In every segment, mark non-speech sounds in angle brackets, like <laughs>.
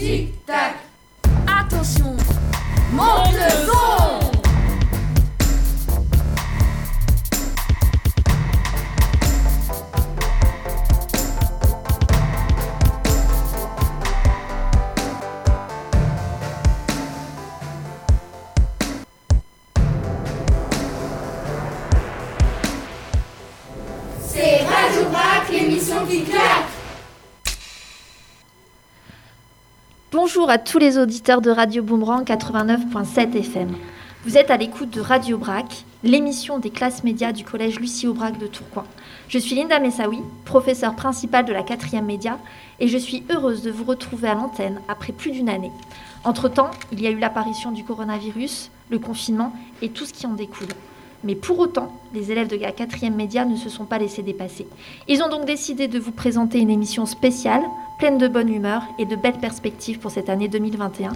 tic-tac. À tous les auditeurs de Radio Boomerang 89.7 FM. Vous êtes à l'écoute de Radio Brac, l'émission des classes médias du collège Lucie Aubrac de Tourcoing. Je suis Linda Messaoui, professeure principale de la 4e média, et je suis heureuse de vous retrouver à l'antenne après plus d'une année. Entre-temps, il y a eu l'apparition du coronavirus, le confinement et tout ce qui en découle. Mais pour autant, les élèves de la 4e média ne se sont pas laissés dépasser. Ils ont donc décidé de vous présenter une émission spéciale, pleine de bonne humeur et de belles perspectives pour cette année 2021,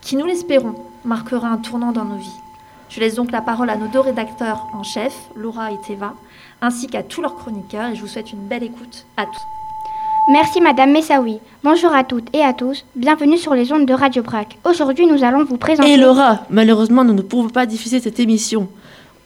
qui, nous l'espérons, marquera un tournant dans nos vies. Je laisse donc la parole à nos deux rédacteurs en chef, Laura et Théva, ainsi qu'à tous leurs chroniqueurs, et je vous souhaite une belle écoute à tous. Merci Madame Messaoui. Bonjour à toutes et à tous. Bienvenue sur les ondes de Radio Brac. Aujourd'hui, nous allons vous présenter. Et Laura, malheureusement, nous ne pouvons pas diffuser cette émission.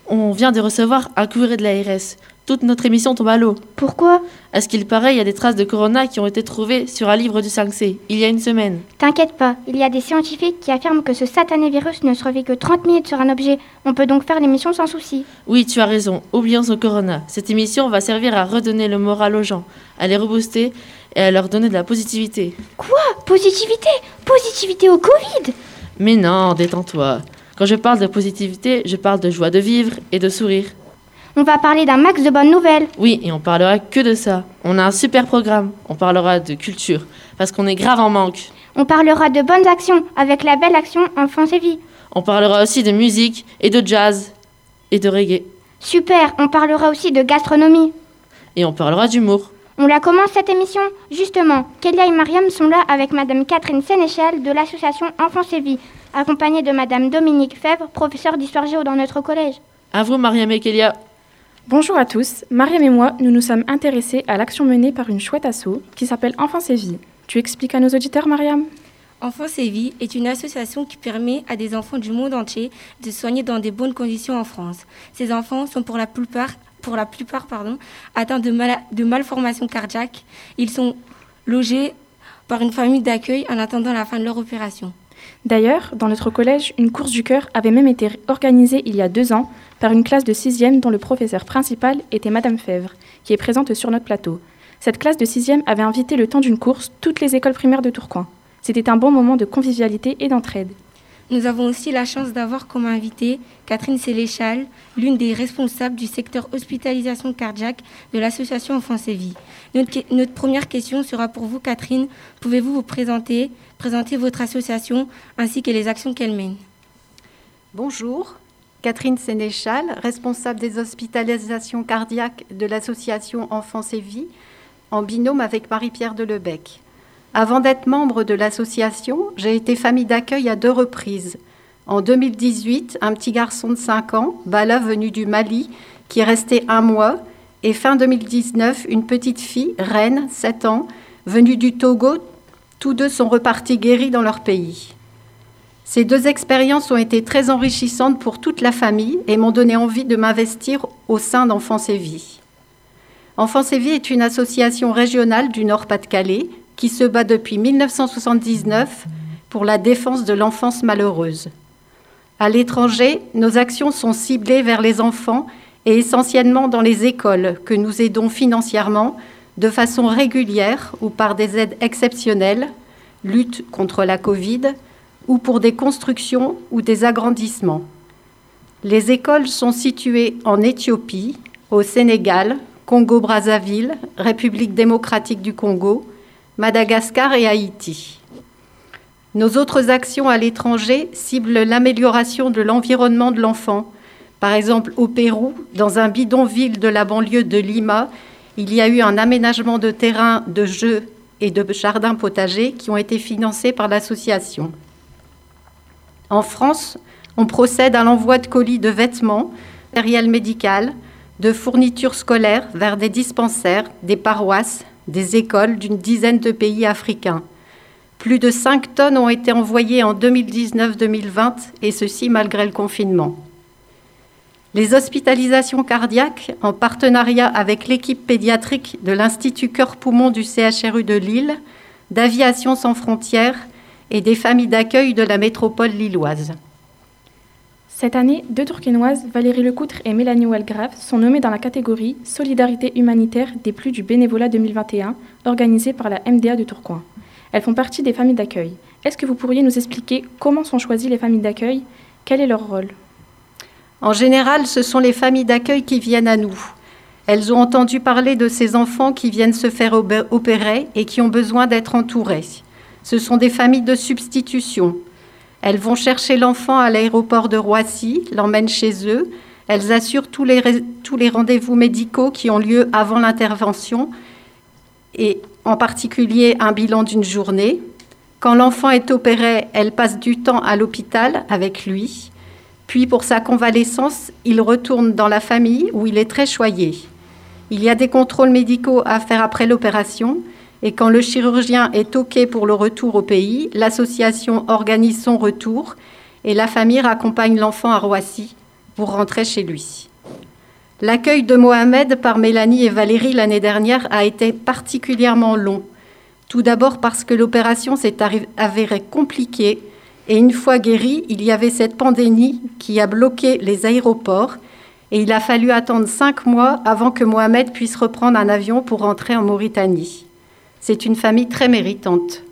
On vient de recevoir un courrier de l'ARS. Toute notre émission tombe à l'eau. Pourquoi? À ce qu'il paraît, il y a des traces de corona qui ont été trouvées sur un livre du 5C, il y a une semaine? T'inquiète pas, il y a des scientifiques qui affirment que ce satané virus ne survit que 30 minutes sur un objet. On peut donc faire l'émission sans souci. Oui, tu as raison, oublions ce corona. Cette émission va servir à redonner le moral aux gens, à les rebooster et à leur donner de la positivité. Quoi? Positivité? Positivité au Covid? Mais non, détends-toi. Quand je parle de positivité, je parle de joie de vivre et de sourire. On va parler d'un max de bonnes nouvelles. Oui, et on parlera que de ça. On a un super programme. On parlera de culture, parce qu'on est grave en manque. On parlera de bonnes actions avec la belle action Enfance et Vie. On parlera aussi de musique et de jazz et de reggae. Super, on parlera aussi de gastronomie. Et on parlera d'humour. On la commence cette émission Justement, Kélia et Mariam sont là avec Madame Catherine Sénéchal de l'association Enfance et Vie, accompagnée de Madame Dominique Fèvre, professeure d'histoire géo dans notre collège. À vous, Mariam et Kélia. Bonjour à tous, Mariam et moi, nous nous sommes intéressés à l'action menée par une chouette asso qui s'appelle Enfance et. Tu expliques à nos auditeurs, Mariam? Enfance et est une association qui permet à des enfants du monde entier de soigner dans de bonnes conditions en France. Ces enfants sont pour la plupart, atteints de malformations cardiaques. Ils sont logés par une famille d'accueil en attendant la fin de leur opération. D'ailleurs, dans notre collège, une course du cœur avait même été organisée il y a deux ans par une classe de sixième dont le professeur principal était Madame Fèvre, qui est présente sur notre plateau. Cette classe de sixième avait invité le temps d'une course toutes les écoles primaires de Tourcoing. C'était un bon moment de convivialité et d'entraide. Nous avons aussi la chance d'avoir comme invitée Catherine Séléchal, l'une des responsables du secteur hospitalisation cardiaque de l'association Enfance et. Notre, première question sera pour vous, Catherine. Pouvez-vous vous présenter, présenter votre association ainsi que les actions qu'elle mène? Bonjour, Catherine Sénéchal, responsable des hospitalisations cardiaques de l'association Enfance et en binôme avec Marie-Pierre Delebec. Avant d'être membre de l'association, j'ai été famille d'accueil à deux reprises. En 2018, un petit garçon de 5 ans, Bala venu du Mali, qui est resté un mois, et fin 2019, une petite fille, Reine, 7 ans, venue du Togo. Tous deux sont repartis guéris dans leur pays. Ces deux expériences ont été très enrichissantes pour toute la famille et m'ont donné envie de m'investir au sein d'Enfance et Vie. Enfance et est une association régionale du Nord-Pas-de-Calais qui se bat depuis 1979 pour la défense de l'enfance malheureuse. À l'étranger, nos actions sont ciblées vers les enfants et essentiellement dans les écoles que nous aidons financièrement de façon régulière ou par des aides exceptionnelles, lutte contre la Covid, ou pour des constructions ou des agrandissements. Les écoles sont situées en Éthiopie, au Sénégal, Congo-Brazzaville, République démocratique du Congo, Madagascar et Haïti. Nos autres actions à l'étranger ciblent l'amélioration de l'environnement de l'enfant. Par exemple, au Pérou, dans un bidonville de la banlieue de Lima, il y a eu un aménagement de terrain de jeux et de jardins potagers qui ont été financés par l'association. En France, on procède à l'envoi de colis de vêtements, matériel médical, de fournitures scolaires vers des dispensaires, des paroisses, des écoles d'une dizaine de pays africains. Plus de 5 tonnes ont été envoyées en 2019-2020, et ceci malgré le confinement. Les hospitalisations cardiaques, en partenariat avec l'équipe pédiatrique de l'Institut Cœur-Poumon du CHRU de Lille, d'Aviation sans frontières et des familles d'accueil de la métropole lilloise. Cette année, deux Tourquenoises, Valérie Lecoutre et Mélanie Walgrave, sont nommées dans la catégorie Solidarité humanitaire des plus du bénévolat 2021, organisée par la MDA de Tourcoing. Elles font partie des familles d'accueil. Est-ce que vous pourriez nous expliquer comment sont choisies les familles d'accueil? Quel est leur rôle? En général, ce sont les familles d'accueil qui viennent à nous. Elles ont entendu parler de ces enfants qui viennent se faire opérer et qui ont besoin d'être entourés. Ce sont des familles de substitution. Elles vont chercher l'enfant à l'aéroport de Roissy, l'emmènent chez eux. Elles assurent tous les, tous les rendez-vous médicaux qui ont lieu avant l'intervention et en particulier un bilan d'une journée. Quand l'enfant est opéré, elle passe du temps à l'hôpital avec lui. Puis pour sa convalescence, il retourne dans la famille où il est très choyé. Il y a des contrôles médicaux à faire après l'opération et quand le chirurgien est OK pour le retour au pays, l'association organise son retour et la famille raccompagne l'enfant à Roissy pour rentrer chez lui. L'accueil de Mohamed par Mélanie et Valérie l'année dernière a été particulièrement long. Tout d'abord parce que l'opération s'est avérée compliquée et une fois guéri, il y avait cette pandémie qui a bloqué les aéroports et il a fallu attendre cinq mois avant que Mohamed puisse reprendre un avion pour rentrer en Mauritanie. C'est une famille très méritante.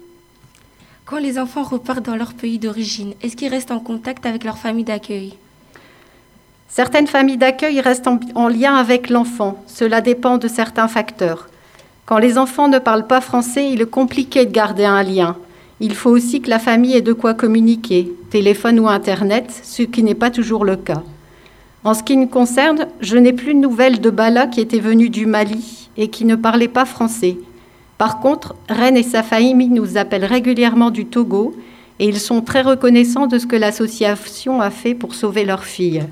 Quand les enfants repartent dans leur pays d'origine, est-ce qu'ils restent en contact avec leur famille d'accueil? Certaines familles d'accueil restent en, lien avec l'enfant. Cela dépend de certains facteurs. Quand les enfants ne parlent pas français, il est compliqué de garder un lien. Il faut aussi que la famille ait de quoi communiquer, téléphone ou Internet, ce qui n'est pas toujours le cas. En ce qui me concerne, je n'ai plus de nouvelles de Bala qui était venu du Mali et qui ne parlait pas français. Par contre, Rennes et sa famille nous appellent régulièrement du Togo et ils sont très reconnaissants de ce que l'association a fait pour sauver leur fille.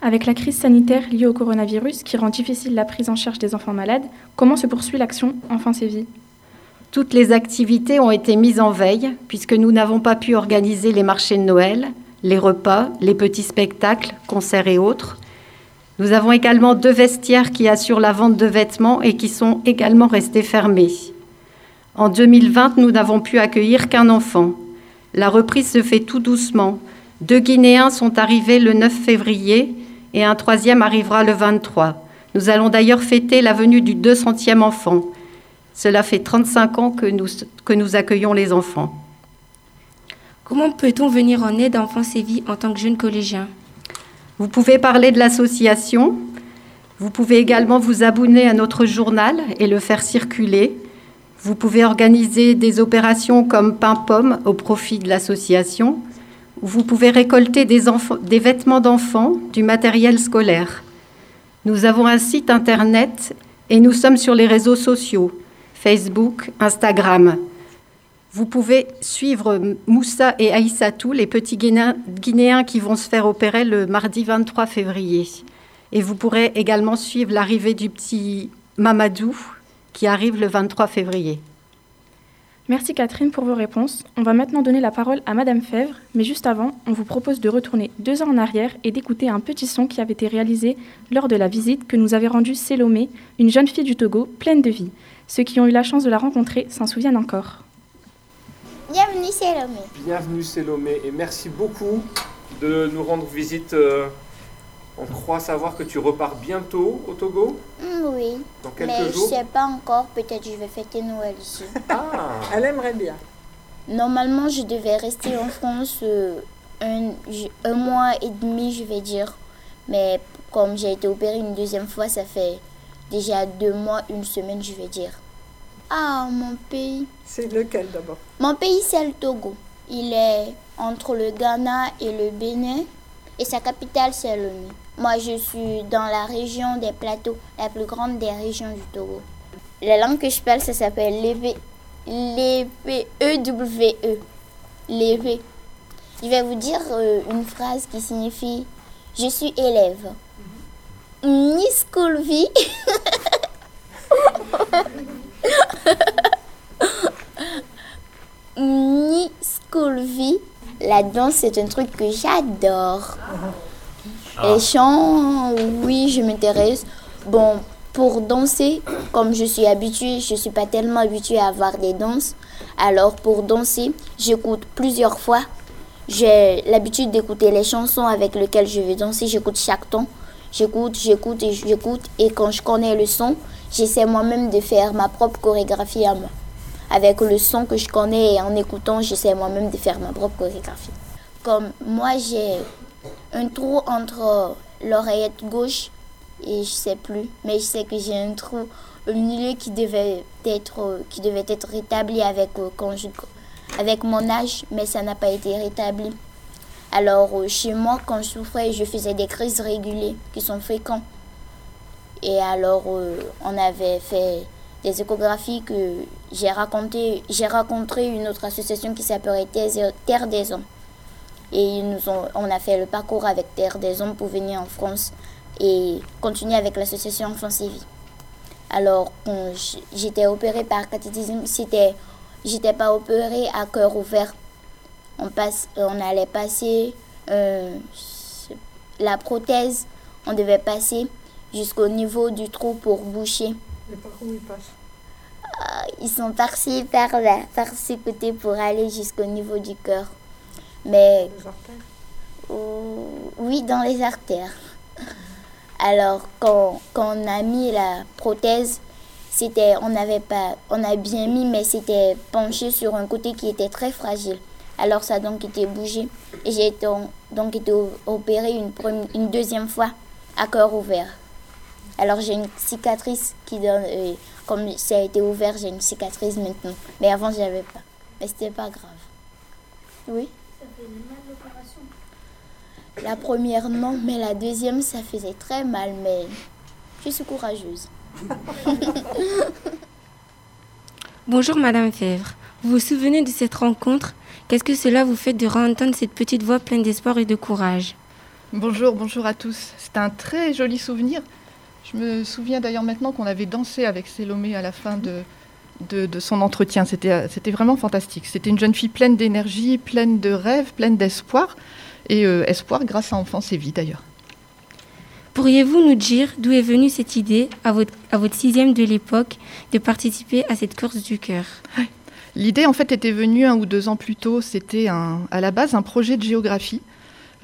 Avec la crise sanitaire liée au coronavirus qui rend difficile la prise en charge des enfants malades, comment se poursuit l'action Enfance et Vie Toutes les activités ont été mises en veille puisque nous n'avons pas pu organiser les marchés de Noël, les repas, les petits spectacles, concerts et autres. Nous avons également deux vestiaires qui assurent la vente de vêtements et qui sont également restés fermés. En 2020, nous n'avons pu accueillir qu'un enfant. La reprise se fait tout doucement. Deux Guinéens sont arrivés le 9 février et un troisième arrivera le 23. Nous allons d'ailleurs fêter la venue du 200e enfant. Cela fait 35 ans que nous, accueillons les enfants. Comment peut-on venir en aide à Enfance et Vie en tant que jeune collégien vous pouvez parler de l'association. Vous pouvez également vous abonner à notre journal et le faire circuler. Vous pouvez organiser des opérations comme pain-pomme au profit de l'association. Vous pouvez récolter des, des vêtements d'enfants, du matériel scolaire. Nous avons un site internet et nous sommes sur les réseaux sociaux, Facebook, Instagram. Vous pouvez suivre Moussa et Aïssatou, les petits Guinéens qui vont se faire opérer le mardi 23 février. Et vous pourrez également suivre l'arrivée du petit Mamadou qui arrive le 23 février. Merci Catherine pour vos réponses. On va maintenant donner la parole à Madame Fèvre, mais juste avant, on vous propose de retourner deux ans en arrière et d'écouter un petit son qui avait été réalisé lors de la visite que nous avait rendue Célomé, une jeune fille du Togo pleine de vie. Ceux qui ont eu la chance de la rencontrer s'en souviennent encore. Bienvenue Célomé. Bienvenue Célomé et merci beaucoup de nous rendre visite. Euh, on croit savoir que tu repars bientôt au Togo mm, Oui. Dans quelques mais jours je sais pas encore, peut-être je vais fêter Noël ici. <laughs> Ah Elle aimerait bien. Normalement, je devais rester en France euh, un, un mois et demi, je vais dire. Mais comme j'ai été opérée une deuxième fois, ça fait déjà deux mois, une semaine, je vais dire. Ah, mon pays. C'est lequel d'abord Mon pays, c'est le Togo. Il est entre le Ghana et le Bénin. Et sa capitale, c'est Lomé. Moi, je suis dans la région des plateaux, la plus grande des régions du Togo. La langue que je parle, ça s'appelle l'EV. L-E-W-E. L'EV. Je vais vous dire euh, une phrase qui signifie Je suis élève. Ni school vie. <laughs> ni vie. La danse, c'est un truc que j'adore. Les chants, oui, je m'intéresse. Bon, pour danser, comme je suis habituée, je ne suis pas tellement habituée à avoir des danses. Alors, pour danser, j'écoute plusieurs fois. J'ai l'habitude d'écouter les chansons avec lesquelles je vais danser. J'écoute chaque temps. J'écoute, j'écoute et j'écoute. Et quand je connais le son, j'essaie moi-même de faire ma propre chorégraphie à moi. Avec le son que je connais et en écoutant, j'essaie moi-même de faire ma propre chorégraphie. Comme moi, j'ai un trou entre l'oreillette gauche et je sais plus, mais je sais que j'ai un trou au milieu qui devait être, qui devait être rétabli avec, euh, avec mon âge, mais ça n'a pas été rétabli. Alors, euh, chez moi, quand je souffrais, je faisais des crises régulières qui sont fréquentes. Et alors, euh, on avait fait des échographies que j'ai raconté, j'ai rencontré une autre association qui s'appelait Terre des Hommes. Et ils nous ont, on a fait le parcours avec Terre des Hommes pour venir en France et continuer avec l'association Enfance et. Alors, quand j'étais opérée par cathétisme, c'était, j'étais pas opérée à cœur ouvert. On allait passer euh, la prothèse, on devait passer jusqu'au niveau du trou pour boucher. Par où ils passent Ils sont par là, par ce côté pour aller jusqu'au niveau du cœur. Mais Les artères euh, oui, dans les artères. Alors, quand, quand on a mis la prothèse, c'était, on n'avait pas, on a bien mis, mais c'était penché sur un côté qui était très fragile. Alors, ça a donc été bougé. Et j'ai donc été opérée une, une deuxième fois à cœur ouvert. Alors, j'ai une cicatrice qui donne, euh, comme ça a été ouvert, j'ai une cicatrice maintenant. Mais avant, je n'avais pas. Mais c'était pas grave. Oui? La première, non, mais la deuxième, ça faisait très mal, mais je suis courageuse. <laughs> Bonjour Madame Fèvre. Vous vous souvenez de cette rencontre? Qu'est-ce que cela vous fait de entendre cette petite voix pleine d'espoir et de courage? Bonjour, bonjour à tous. C'est un très joli souvenir. Je me souviens d'ailleurs maintenant qu'on avait dansé avec Salomé à la fin de, de, de son entretien. C'était c'était vraiment fantastique. C'était une jeune fille pleine d'énergie, pleine de rêves, pleine d'espoir. Et euh, espoir grâce à Enfance et Vie d'ailleurs. Pourriez-vous nous dire d'où est venue cette idée à votre, à votre sixième de l'époque de participer à cette course du cœur? L'idée, en fait, était venue un ou deux ans plus tôt. C'était un- à la base un projet de géographie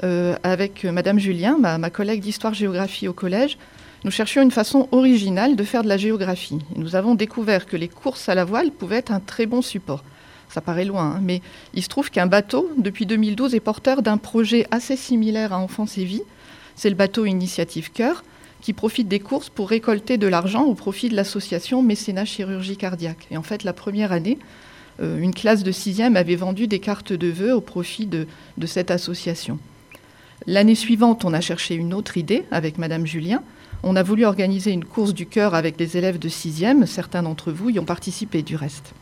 euh, avec euh, Madame Julien, ma, ma collègue d'histoire-géographie au collège. Nous cherchions une façon originale de faire de la géographie. Nous avons découvert que les courses à la voile pouvaient être un très bon support. Ça paraît loin, hein, mais il se trouve qu'un bateau, depuis 2012, est porteur d'un projet assez similaire à Enfance et Vie. C'est le bateau Initiative Cœur, qui profite des courses pour récolter de l'argent au profit de l'association Mécénat Chirurgie Cardiaque. Et en fait, la première année, euh, une classe de sixième avait vendu des cartes de vœux au profit de cette association. L'année suivante, on a cherché une autre idée avec Madame Julien. On a voulu organiser une course du cœur avec des élèves de sixième. Certains d'entre vous y ont participé du reste.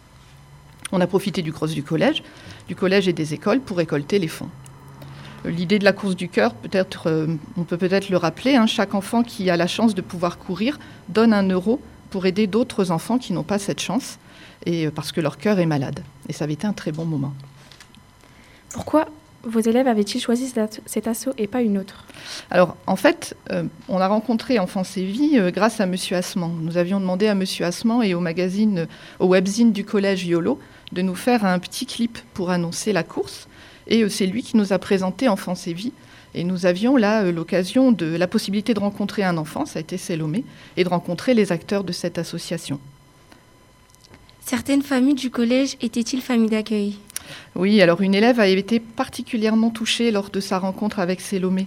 On a profité du cross du collège, du collège et des écoles pour récolter les fonds. L'idée de la course du cœur, peut-être, euh, on peut peut-être le rappeler, hein, chaque enfant qui a la chance de pouvoir courir donne un euro pour aider d'autres enfants qui n'ont pas cette chance, et euh, parce que leur cœur est malade. Et ça avait été un très bon moment. Pourquoi vos élèves avaient-ils choisi cet assaut et pas une autre? Alors, en fait, euh, on a rencontré Enfance et Vie euh, grâce à Monsieur Assement. Nous avions demandé à Monsieur Assement et au magazine, euh, au webzine du collège YOLO de nous faire un petit clip pour annoncer la course. Et euh, c'est lui qui nous a présenté Enfance et Vie. Et nous avions là euh, l'occasion de la possibilité de rencontrer un enfant, ça a été Salomé, et de rencontrer les acteurs de cette association. Certaines familles du collège étaient-ils familles d'accueil? Oui, alors une élève a été particulièrement touchée lors de sa rencontre avec Salomé.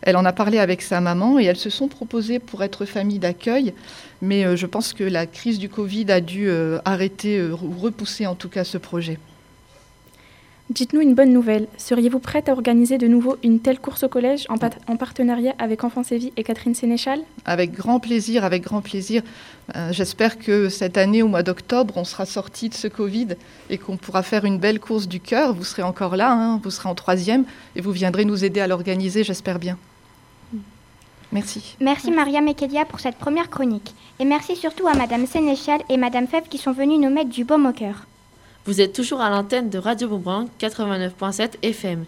Elle en a parlé avec sa maman et elles se sont proposées pour être famille d'accueil, mais euh, je pense que la crise du Covid a dû euh, arrêter euh, ou repousser en tout cas ce projet. Dites-nous une bonne nouvelle. Seriez-vous prête à organiser de nouveau une telle course au collège en, en partenariat avec Enfance et Vie et Catherine Sénéchal? Avec grand plaisir, avec grand plaisir. Euh, J'espère que cette année, au mois d'octobre, on sera sorti de ce Covid et qu'on pourra faire une belle course du cœur. Vous serez encore là, hein, vous serez en troisième et vous viendrez nous aider à l'organiser, j'espère bien. Merci. Merci Mariam et Kélia pour cette première chronique. Et merci surtout à Madame Sénéchal et Madame Fèvre qui sont venues nous mettre du baume au cœur. Vous êtes toujours à l'antenne de Radio Boomerang 89.7 FM.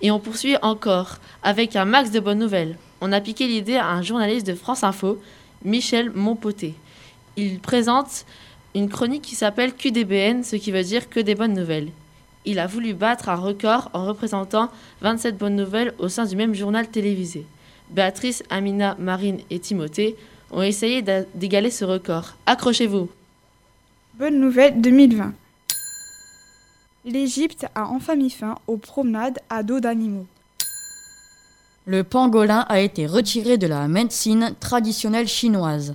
Et on poursuit encore avec un max de bonnes nouvelles. On a piqué l'idée à un journaliste de France Info, Michel Montpoté. Il présente une chronique qui s'appelle QDBN, ce qui veut dire que des bonnes nouvelles. Il a voulu battre un record en représentant 27 bonnes nouvelles au sein du même journal télévisé. Béatrice, Amina, Marine et Timothée ont essayé d'égaler ce record. Accrochez-vous. Bonne nouvelle 2020. L'Égypte a enfin mis fin aux promenades à dos d'animaux. Le pangolin a été retiré de la médecine traditionnelle chinoise.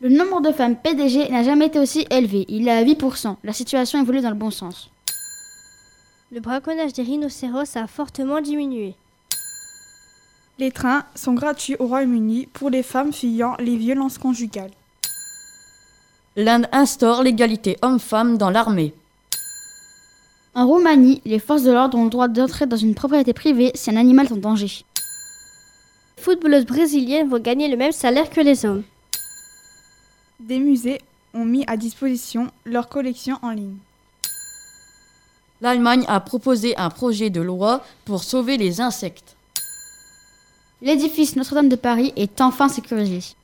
Le nombre de femmes PDG n'a jamais été aussi élevé. Il est à 8%. La situation évolue dans le bon sens. Le braconnage des rhinocéros a fortement diminué. Les trains sont gratuits au Royaume-Uni pour les femmes fuyant les violences conjugales. L'Inde instaure l'égalité homme-femme dans l'armée. En Roumanie, les forces de l'ordre ont le droit d'entrer dans une propriété privée si un animal est en danger. Les footballeuses brésiliennes vont gagner le même salaire que les hommes. Des musées ont mis à disposition leurs collections en ligne. L'Allemagne a proposé un projet de loi pour sauver les insectes. L'édifice Notre-Dame de Paris est enfin sécurisé.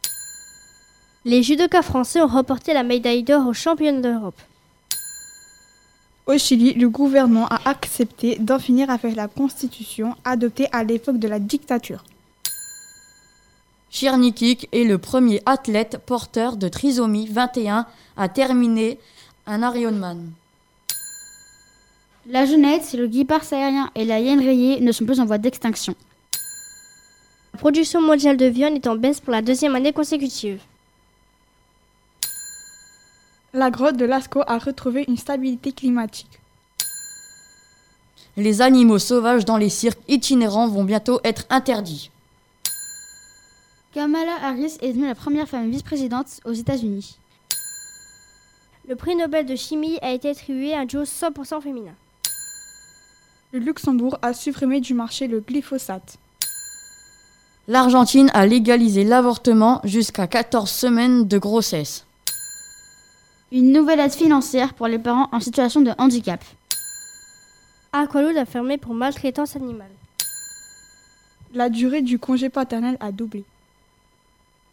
Les judokas français ont remporté la médaille d'or aux championnats d'Europe. Au Chili, le gouvernement a accepté d'en finir avec la constitution adoptée à l'époque de la dictature. Chirnikik est le premier athlète porteur de trisomie 21 à terminer un Ironman. La jeunette, le guipard aérien et la hyène rayée ne sont plus en voie d'extinction. La production mondiale de viande est en baisse pour la deuxième année consécutive. La grotte de Lascaux a retrouvé une stabilité climatique. Les animaux sauvages dans les cirques itinérants vont bientôt être interdits. Kamala Harris est devenue la première femme vice-présidente aux États-Unis. Le prix Nobel de chimie a été attribué à un duo 100% féminin. Le Luxembourg a supprimé du marché le glyphosate. L'Argentine a légalisé l'avortement jusqu'à 14 semaines de grossesse. Une nouvelle aide financière pour les parents en situation de handicap. Aqualoud a fermé pour maltraitance animale. La durée du congé paternel a doublé.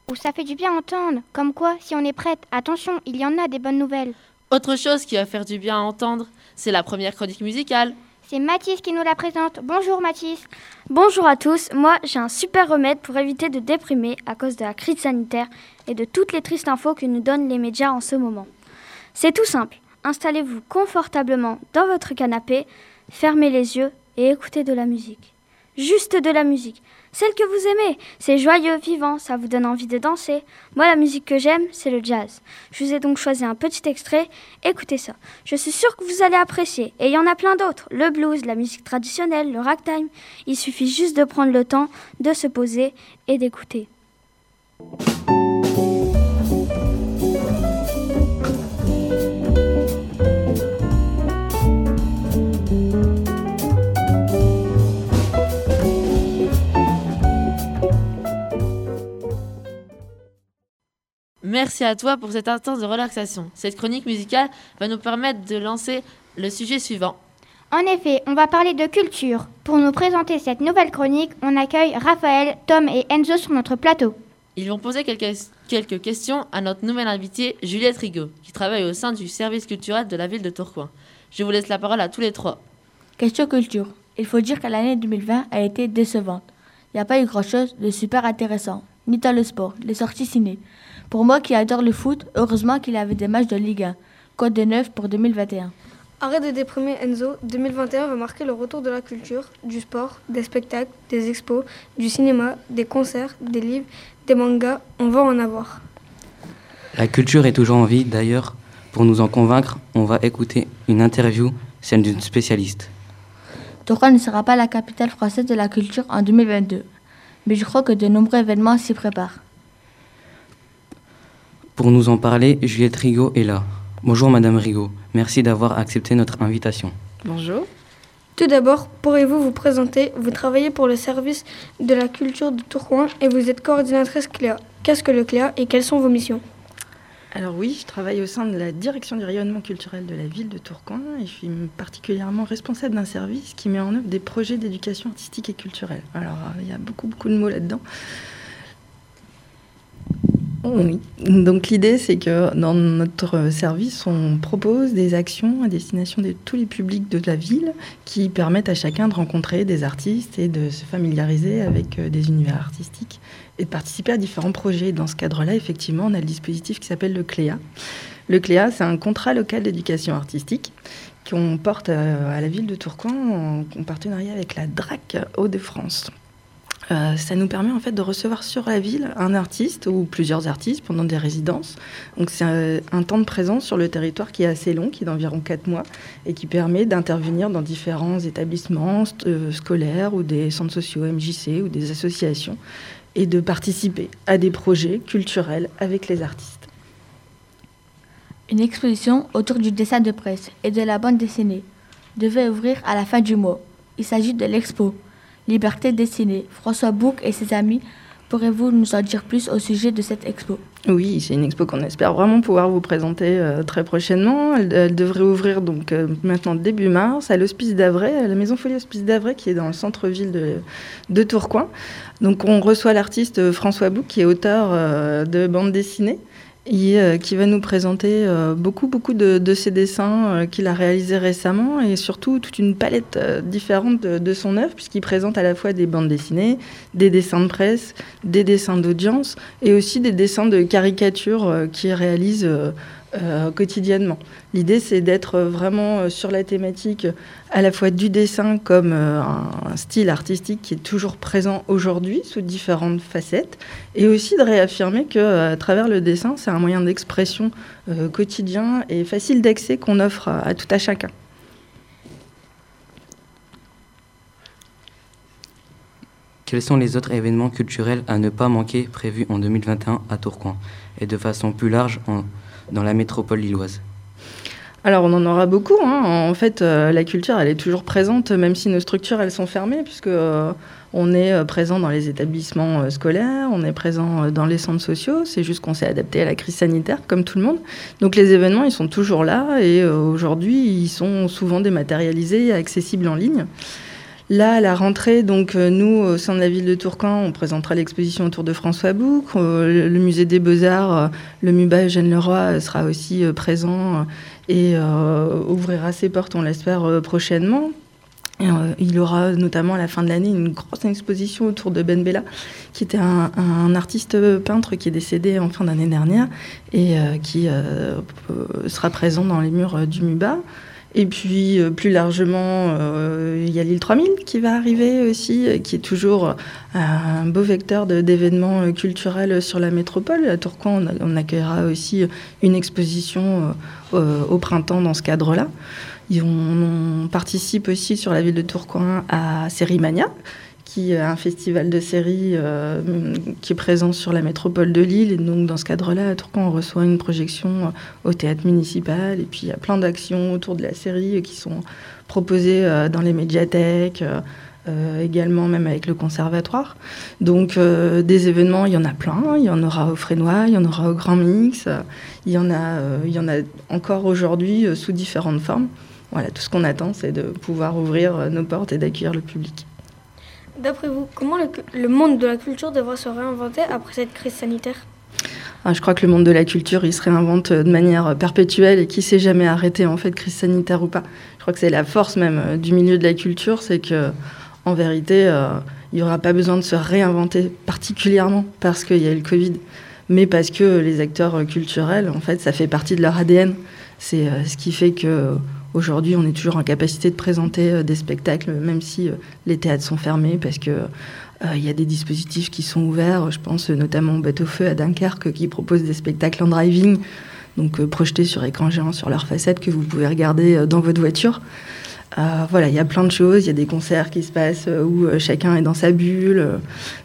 Oh, ça fait du bien entendre. Comme quoi, si on est prête, attention, il y en a des bonnes nouvelles. Autre chose qui va faire du bien à entendre, c'est la première chronique musicale. C'est Mathis qui nous la présente. Bonjour Mathis. Bonjour à tous. Moi, j'ai un super remède pour éviter de déprimer à cause de la crise sanitaire et de toutes les tristes infos que nous donnent les médias en ce moment. C'est tout simple. Installez-vous confortablement dans votre canapé, fermez les yeux et écoutez de la musique. Juste de la musique. Celle que vous aimez. C'est joyeux, vivant, ça vous donne envie de danser. Moi, la musique que j'aime, c'est le jazz. Je vous ai donc choisi un petit extrait. Écoutez ça. Je suis sûre que vous allez apprécier. Et il y en a plein d'autres. Le blues, la musique traditionnelle, le ragtime. Il suffit juste de prendre le temps de se poser et d'écouter. Merci à toi pour cet instant de relaxation. Cette chronique musicale va nous permettre de lancer le sujet suivant. En effet, on va parler de culture. Pour nous présenter cette nouvelle chronique, on accueille Raphaël, Tom et Enzo sur notre plateau. Ils vont poser quelques, quelques questions à notre nouvelle invitée, Juliette Rigaud, qui travaille au sein du service culturel de la ville de Tourcoing. Je vous laisse la parole à tous les trois. Question culture. Il faut dire que l'année 2020 a été décevante. Il n'y a pas eu grand-chose de super intéressant, ni dans le sport, les sorties ciné. Pour moi qui adore le foot, heureusement qu'il y avait des matchs de Ligue 1. Code de neuf pour 2021. Arrête de déprimer Enzo, 2021 va marquer le retour de la culture, du sport, des spectacles, des expos, du cinéma, des concerts, des livres, des mangas, on va en avoir. La culture est toujours en vie, d'ailleurs, pour nous en convaincre, on va écouter une interview, celle d'une spécialiste. Tourcoing ne sera pas la capitale française de la culture en 2022, mais je crois que de nombreux événements s'y préparent. Pour nous en parler, Juliette Rigaud est là. Bonjour Madame Rigaud, merci d'avoir accepté notre invitation. Bonjour. Tout d'abord, pourriez-vous vous présenter? Vous travaillez pour le service de la culture de Tourcoing et vous êtes coordinatrice CLEA. Qu'est-ce que le CLEA et quelles sont vos missions? Alors oui, je travaille au sein de la direction du rayonnement culturel de la ville de Tourcoing et je suis particulièrement responsable d'un service qui met en œuvre des projets d'éducation artistique et culturelle. Alors il y a beaucoup beaucoup de mots là-dedans. Oui. Donc l'idée, c'est que dans notre service, on propose des actions à destination de tous les publics de la ville qui permettent à chacun de rencontrer des artistes et de se familiariser avec euh, des univers artistiques et de participer à différents projets. Dans ce cadre-là, effectivement, on a le dispositif qui s'appelle le CLEA. Le CLEA, c'est un contrat local d'éducation artistique qu'on porte euh, à la ville de Tourcoing en partenariat avec la DRAC Hauts-de-France. Euh, ça nous permet en fait de recevoir sur la ville un artiste ou plusieurs artistes pendant des résidences. Donc c'est un, temps de présence sur le territoire qui est assez long, qui est d'environ 4 mois, et qui permet d'intervenir dans différents établissements euh, scolaires ou des centres sociaux MJC ou des associations, et de participer à des projets culturels avec les artistes. Une exposition autour du dessin de presse et de la bande dessinée devait ouvrir à la fin du mois. Il s'agit de l'expo Liberté dessinée. François Bouc et ses amis, pourrez-vous nous en dire plus au sujet de cette expo? Oui, c'est une expo qu'on espère vraiment pouvoir vous présenter euh, très prochainement. Elle, devrait ouvrir donc euh, maintenant début mars à l'Hospice d'Avray, à la Maison Folie Hospice d'Avray qui est dans le centre-ville de, de, Tourcoing. Donc on reçoit l'artiste François Bouc qui est auteur euh, de bande dessinée euh, qui va nous présenter euh, beaucoup, beaucoup de, ses dessins euh, qu'il a réalisés récemment et surtout toute une palette différente de, son œuvre, puisqu'il présente à la fois des bandes dessinées, des dessins de presse, des dessins d'audience et aussi des dessins de caricature qu'il réalise euh, quotidiennement. L'idée, c'est d'être vraiment euh, sur la thématique à la fois du dessin comme euh, un, style artistique qui est toujours présent aujourd'hui sous différentes facettes, et aussi de réaffirmer que à travers le dessin, c'est un moyen d'expression quotidien et facile d'accès qu'on offre à, tout à chacun. Quels sont les autres événements culturels à ne pas manquer prévus en 2021 à Tourcoing? Et de façon plus large en dans la métropole lilloise alors on en aura beaucoup. Hein. En fait, euh, la culture, elle est toujours présente, même si nos structures, elles sont fermées, puisque euh, on est euh, présent dans les établissements scolaires, on est présent dans les centres sociaux. C'est juste qu'on s'est adapté à la crise sanitaire, comme tout le monde. Donc les événements, ils sont toujours là, et aujourd'hui, ils sont souvent dématérialisés et accessibles en ligne. Là, à la rentrée, donc euh, nous, au sein de la ville de Tourcoing, on présentera l'exposition autour de François Bouc. Euh, le musée des Beaux-Arts, euh, le MUBA Eugène Leroy sera aussi présent et ouvrira ses portes, on l'espère, prochainement. il aura notamment à la fin de l'année une grosse exposition autour de Ben Bella, qui était un, artiste peintre qui est décédé en fin d'année dernière et qui sera présent dans les murs du MUBA. Et puis euh, plus largement, euh, il y a l'île 3000 qui va arriver aussi, euh, qui est toujours un beau vecteur d'événements culturels sur la métropole. À Tourcoing, on, accueillera aussi une exposition au printemps dans ce cadre-là. On, on, participe aussi sur la ville de Tourcoing à Sérimania, qui est un festival de séries euh, qui est présent sur la métropole de Lille. Et donc, dans ce cadre-là, à Tourcoing, on reçoit une projection euh, au théâtre municipal. Et puis, il y a plein d'actions autour de la série qui sont proposées euh, dans les médiathèques. également même avec le conservatoire. Donc des événements, il y en a plein. Il y en aura au Frénois, il y en aura au Grand Mix, il y en a, il y en a encore aujourd'hui sous différentes formes. Voilà, tout ce qu'on attend, c'est de pouvoir ouvrir nos portes et d'accueillir le public. D'après vous, comment le, monde de la culture devrait se réinventer après cette crise sanitaire? Ah, je crois que le monde de la culture, il se réinvente de manière perpétuelle et qui sait jamais arrêter en fait, crise sanitaire ou pas. Je crois que c'est la force même euh, du milieu de la culture, c'est que en vérité, euh, il n'y aura pas besoin de se réinventer particulièrement parce qu'il y a eu le Covid, mais parce que les acteurs culturels, en fait, ça fait partie de leur ADN. C'est euh, ce qui fait que Aujourd'hui, on est toujours en capacité de présenter euh, des spectacles, même si euh, les théâtres sont fermés, parce que euh, il y a des dispositifs qui sont ouverts. Je pense notamment au Bateau-Feu à Dunkerque qui propose des spectacles en driving, donc projetés sur écran géant sur leur façade que vous pouvez regarder dans votre voiture. voilà, il y a plein de choses. Il y a des concerts qui se passent où chacun est dans sa bulle.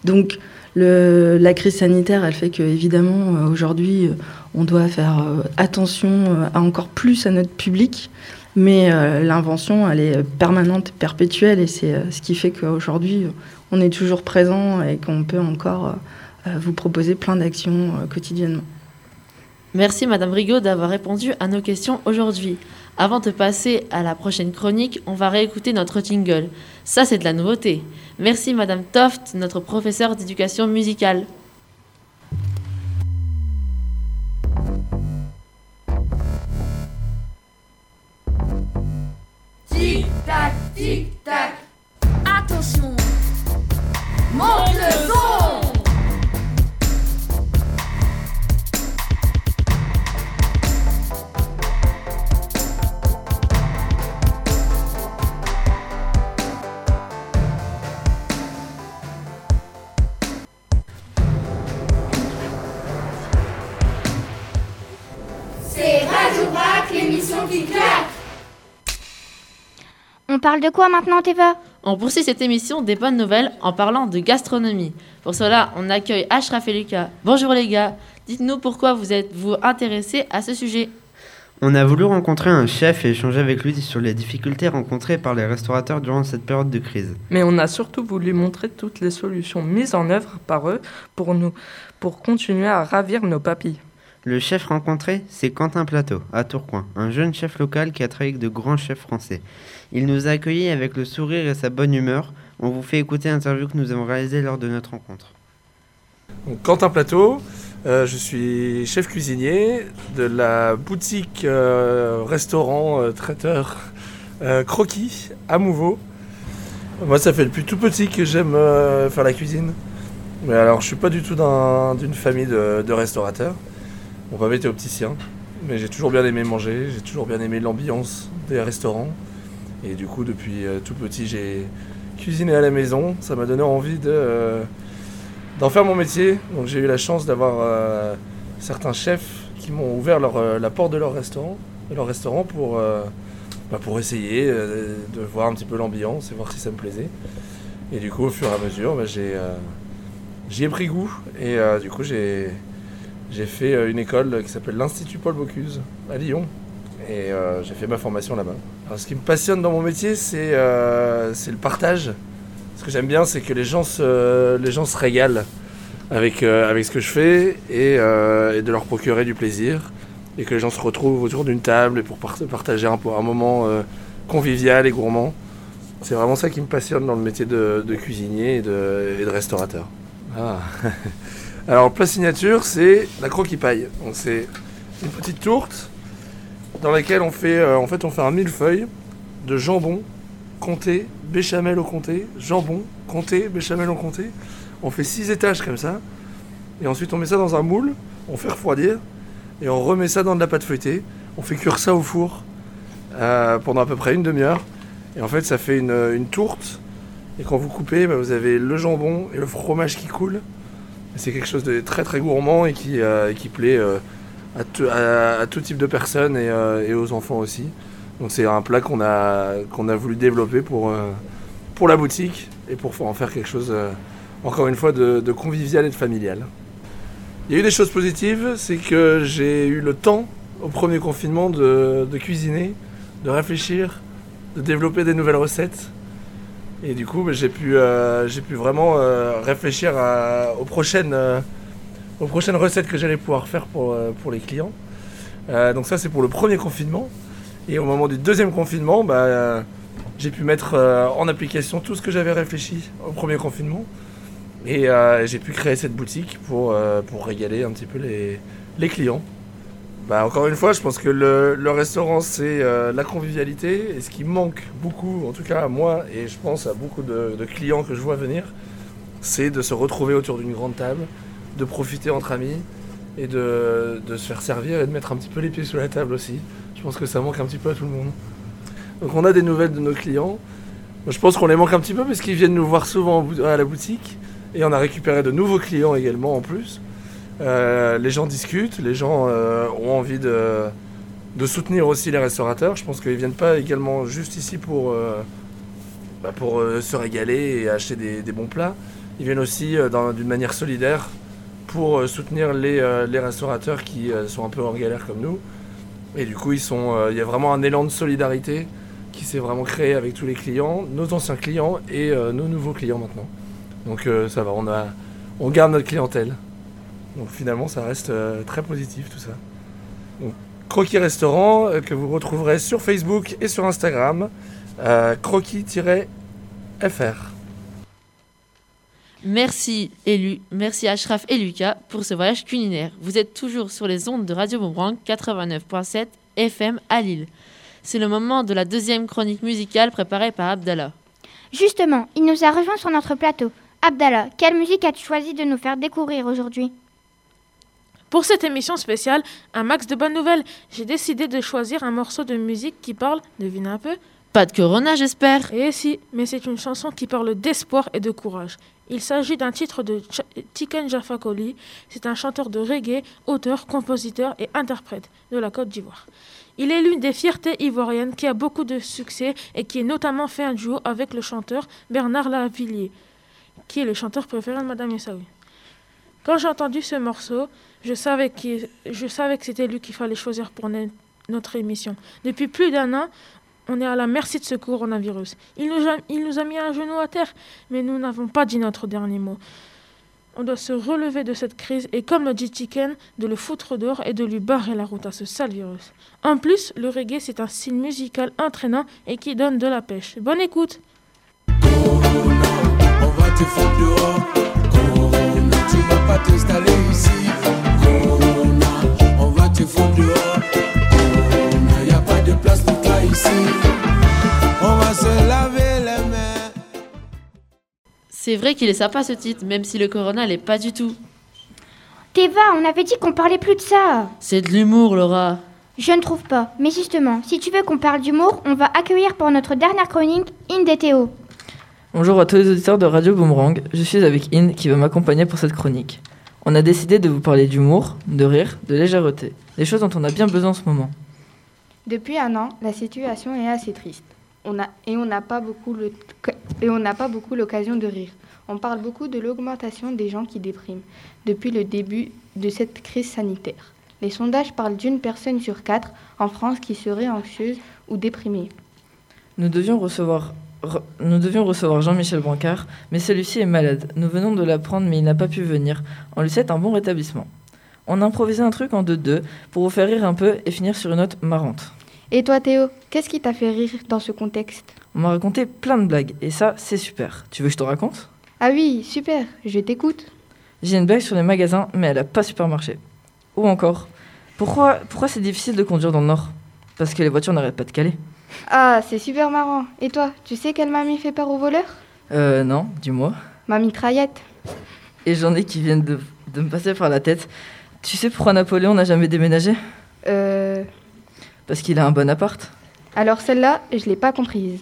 donc la crise sanitaire, elle fait que évidemment aujourd'hui, on doit faire attention à encore plus à notre public. Mais euh, l'invention, elle est permanente, perpétuelle, et c'est euh, ce qui fait qu'aujourd'hui, on est toujours présent et qu'on peut encore euh, vous proposer plein d'actions quotidiennement. Merci Madame Rigaud d'avoir répondu à nos questions aujourd'hui. Avant de passer à la prochaine chronique, on va réécouter notre jingle. Ça, c'est de la nouveauté. Merci Madame Toft, notre professeure d'éducation musicale. Tik tak. Parle de quoi maintenant, Teva? On poursuit cette émission des bonnes nouvelles en parlant de gastronomie. Pour cela, on accueille Ashraf et Lucas. Bonjour les gars, dites-nous pourquoi vous êtes-vous intéressés à ce sujet On a voulu rencontrer un chef et échanger avec lui sur les difficultés rencontrées par les restaurateurs durant cette période de crise. Mais on a surtout voulu montrer toutes les solutions mises en œuvre par eux pour nous, pour continuer à ravir nos papilles. Le chef rencontré, c'est Quentin Plateau, à Tourcoing, un jeune chef local qui a travaillé avec de grands chefs français. Il nous a accueillis avec le sourire et sa bonne humeur. On vous fait écouter l'interview que nous avons réalisée lors de notre rencontre. Quentin Plateau, euh, je suis chef cuisinier de la boutique euh, restaurant euh, traiteur Croquis à Mouveau. Moi, ça fait depuis tout petit que j'aime faire la cuisine. Mais alors, je suis pas du tout d'un- d'une famille de, de restaurateurs. Mon papa était opticien, mais j'ai toujours bien aimé manger, j'ai toujours bien aimé l'ambiance des restaurants. Et du coup, depuis euh, tout petit, j'ai cuisiné à la maison. Ça m'a donné envie euh, d'en faire mon métier. Donc j'ai eu la chance d'avoir euh, certains chefs qui m'ont ouvert la porte de leur restaurant, de leur restaurant pour, bah, pour essayer de voir un petit peu l'ambiance et voir si ça me plaisait. Et du coup, au fur et à mesure, bah, j'ai, j'y ai pris goût. Et du coup, j'ai, j'ai fait une école qui s'appelle l'Institut Paul Bocuse à Lyon. Et j'ai fait ma formation là-bas. Alors, ce qui me passionne dans mon métier, c'est, euh, c'est le partage. Ce que j'aime bien, c'est que les gens se, les gens se régalent avec, euh, avec ce que je fais et, euh, et de leur procurer du plaisir. Et que les gens se retrouvent autour d'une table pour par- partager un, moment convivial et gourmand. C'est vraiment ça qui me passionne dans le métier de, cuisinier et de, restaurateur. Ah. <laughs> Alors, plat signature, c'est la croquis paille. Donc, c'est une petite tourte dans laquelle on fait, euh, en fait, on fait un millefeuille de jambon, comté, béchamel au comté, jambon, comté, béchamel au comté. On fait six étages comme ça. Et ensuite, on met ça dans un moule, on fait refroidir, et on remet ça dans de la pâte feuilletée. On fait cuire ça au four euh, pendant à peu près une demi-heure. Et en fait, ça fait une, tourte. Et quand vous coupez, bah, vous avez le jambon et le fromage qui coule. C'est quelque chose de très très gourmand et qui, euh, qui plaît à, tout- type de personnes et, euh, et aux enfants aussi. Donc c'est un plat qu'on a, qu'on a voulu développer pour, euh, pour la boutique et pour en faire quelque chose, euh, encore une fois, de, convivial et de familial. Il y a eu des choses positives, c'est que j'ai eu le temps au premier confinement de, cuisiner, de réfléchir, de développer des nouvelles recettes. Et du coup, bah, j'ai pu, euh, pu vraiment réfléchir aux, prochaines, aux prochaines recettes que j'allais pouvoir faire pour, euh, pour les clients. Euh, donc ça, c'est pour le premier confinement. Et au moment du deuxième confinement, bah, euh, j'ai pu mettre en application tout ce que j'avais réfléchi au premier confinement. Et j'ai pu créer cette boutique pour, pour régaler un petit peu les, les clients. Bah, encore une fois, je pense que le, restaurant, c'est la convivialité. Et ce qui manque beaucoup, en tout cas à moi, et je pense à beaucoup de clients que je vois venir, c'est de se retrouver autour d'une grande table, de profiter entre amis et de, se faire servir et de mettre un petit peu les pieds sous la table aussi. Je pense que ça manque un petit peu à tout le monde. Donc on a des nouvelles de nos clients. Je pense qu'on les manque un petit peu parce qu'ils viennent nous voir souvent à la boutique. Et on a récupéré de nouveaux clients également en plus. Euh, les gens discutent, les gens euh, ont envie de, soutenir aussi les restaurateurs. Je pense qu'ils viennent pas également juste ici pour, euh, bah, se régaler et acheter des, bons plats. Ils viennent aussi d'une manière solidaire pour euh, soutenir les, euh, les restaurateurs qui euh, sont un peu en galère comme nous. Et du coup, il y a vraiment un élan de solidarité qui s'est vraiment créé avec tous les clients, nos anciens clients et nos nouveaux clients maintenant. Donc ça va, on, a, on garde notre clientèle. Donc finalement, ça reste très positif tout ça. Croquis Restaurant que vous retrouverez sur Facebook et sur Instagram. croquis-fr. Merci, Élu, merci Ashraf et Lucas pour ce voyage culinaire. Vous êtes toujours sur les ondes de Radio Boomerang 89.7 FM à Lille. C'est le moment de la deuxième chronique musicale préparée par Abdallah. Justement, il nous a rejoint sur notre plateau. Abdallah, quelle musique as-tu choisi de nous faire découvrir aujourd'hui? Pour cette émission spéciale, un max de bonnes nouvelles, j'ai décidé de choisir un morceau de musique qui parle, devine un peu, Pas de Corona, j'espère. Et si, mais c'est une chanson qui parle d'espoir et de courage. Il s'agit d'un titre de Tiken Jaffa Koli. C'est un chanteur de reggae, auteur, compositeur et interprète de la Côte d'Ivoire. Il est l'une des fiertés ivoiriennes qui a beaucoup de succès et qui est notamment fait un duo avec le chanteur Bernard Lavillier, qui est le chanteur préféré de Madame Essaoui. Quand j'ai entendu ce morceau, je savais, qu'il- je savais que c'était lui qu'il fallait choisir pour no- notre émission. Depuis plus d'un an, on est à la merci de ce coronavirus. Il nous, a, il nous a mis un genou à terre, mais nous n'avons pas dit notre dernier mot. On doit se relever de cette crise et, comme le dit Chicken, de le foutre dehors et de lui barrer la route à ce sale virus. En plus, le reggae, c'est un style musical entraînant et qui donne de la pêche. Bonne écoute. Ici. On va se laver les mains. C'est vrai qu'il est sympa ce titre, même si le Corona l'est pas du tout. Teva, on avait dit qu'on parlait plus de ça. C'est de l'humour, Laura. Je ne trouve pas. Mais justement, si tu veux qu'on parle d'humour, on va accueillir pour notre dernière chronique Inde et Théo. Bonjour à tous les auditeurs de Radio Boomerang, je suis avec Inde qui va m'accompagner pour cette chronique. On a décidé de vous parler d'humour, de rire, de légèreté, des choses dont on a bien besoin en ce moment. Depuis un an, la situation est assez triste. Et on n'a pas beaucoup l'occasion de rire. On parle beaucoup de l'augmentation des gens qui dépriment depuis le début de cette crise sanitaire. Les sondages parlent d'une personne sur quatre en France qui serait anxieuse ou déprimée. Nous devions recevoir, Jean-Michel Brancard, mais celui-ci est malade. Nous venons de l'apprendre, mais il n'a pas pu venir. On lui souhaite un bon rétablissement. On a improvisé un truc en deux-deux pour vous faire rire un peu et finir sur une note marrante. Et toi Théo, qu'est-ce qui t'a fait rire dans ce contexte? On m'a raconté plein de blagues, et ça, c'est super. Tu veux que je te raconte? Ah oui, super, je t'écoute. J'ai une blague sur les magasins, mais elle a pas super marché. Ou encore, pourquoi, pourquoi c'est difficile de conduire dans le Nord? Parce que les voitures n'arrêtent pas de caler. Ah, c'est super marrant. Et toi, tu sais quelle mamie fait peur aux voleurs? Euh, non, dis-moi. Ma mitraillette. Et j'en ai qui viennent de, de me passer par la tête. Tu sais pourquoi Napoléon n'a jamais déménagé? Euh... Parce qu'il a un bon appart. Alors celle-là, je l'ai pas comprise.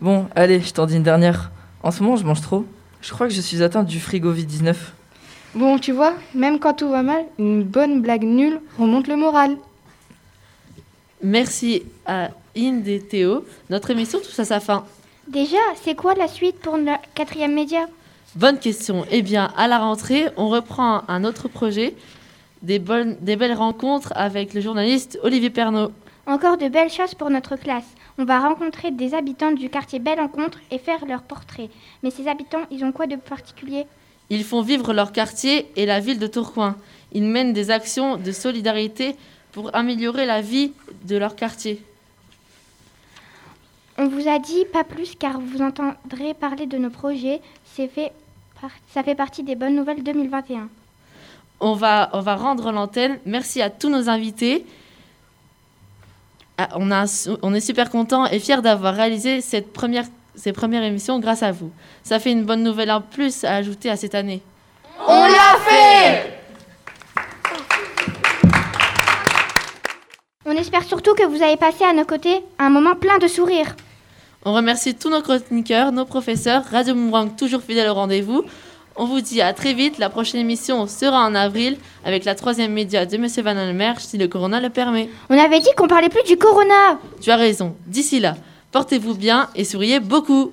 Bon, allez, je t'en dis une dernière. En ce moment, je mange trop. Je crois que je suis atteinte du frigo-19. Bon, tu vois, même quand tout va mal, une bonne blague nulle remonte le moral. Merci à Inde et Théo. Notre émission touche à sa fin. Déjà, c'est quoi la suite pour le quatrième média? Bonne question. Eh bien, à la rentrée, on reprend un autre projet, des, bonnes, des belles rencontres avec le journaliste Olivier Pernaud. Encore de belles choses pour notre classe. On va rencontrer des habitants du quartier Belle Rencontre et faire leur portrait. Mais ces habitants, ils ont quoi de particulier? Ils font vivre leur quartier et la ville de Tourcoing. Ils mènent des actions de solidarité pour améliorer la vie de leur quartier. On vous a dit pas plus car vous entendrez parler de nos projets. C'est fait Ça fait partie des bonnes nouvelles 2021. On va, on va rendre l'antenne. Merci à tous nos invités. Ah, on, a on est super contents et fiers d'avoir réalisé cette première, ces premières émissions grâce à vous. Ça fait une bonne nouvelle en plus à ajouter à cette année. On l'a fait On espère surtout que vous avez passé à nos côtés un moment plein de sourires. On remercie tous nos chroniqueurs, nos professeurs, Radio Boomerang toujours fidèle au rendez-vous. On vous dit à très vite. La prochaine émission sera en avril avec la troisième média de Monsieur Van Almer si le corona le permet. On avait dit qu'on parlait plus du corona. Tu as raison. D'ici là, portez-vous bien et souriez beaucoup.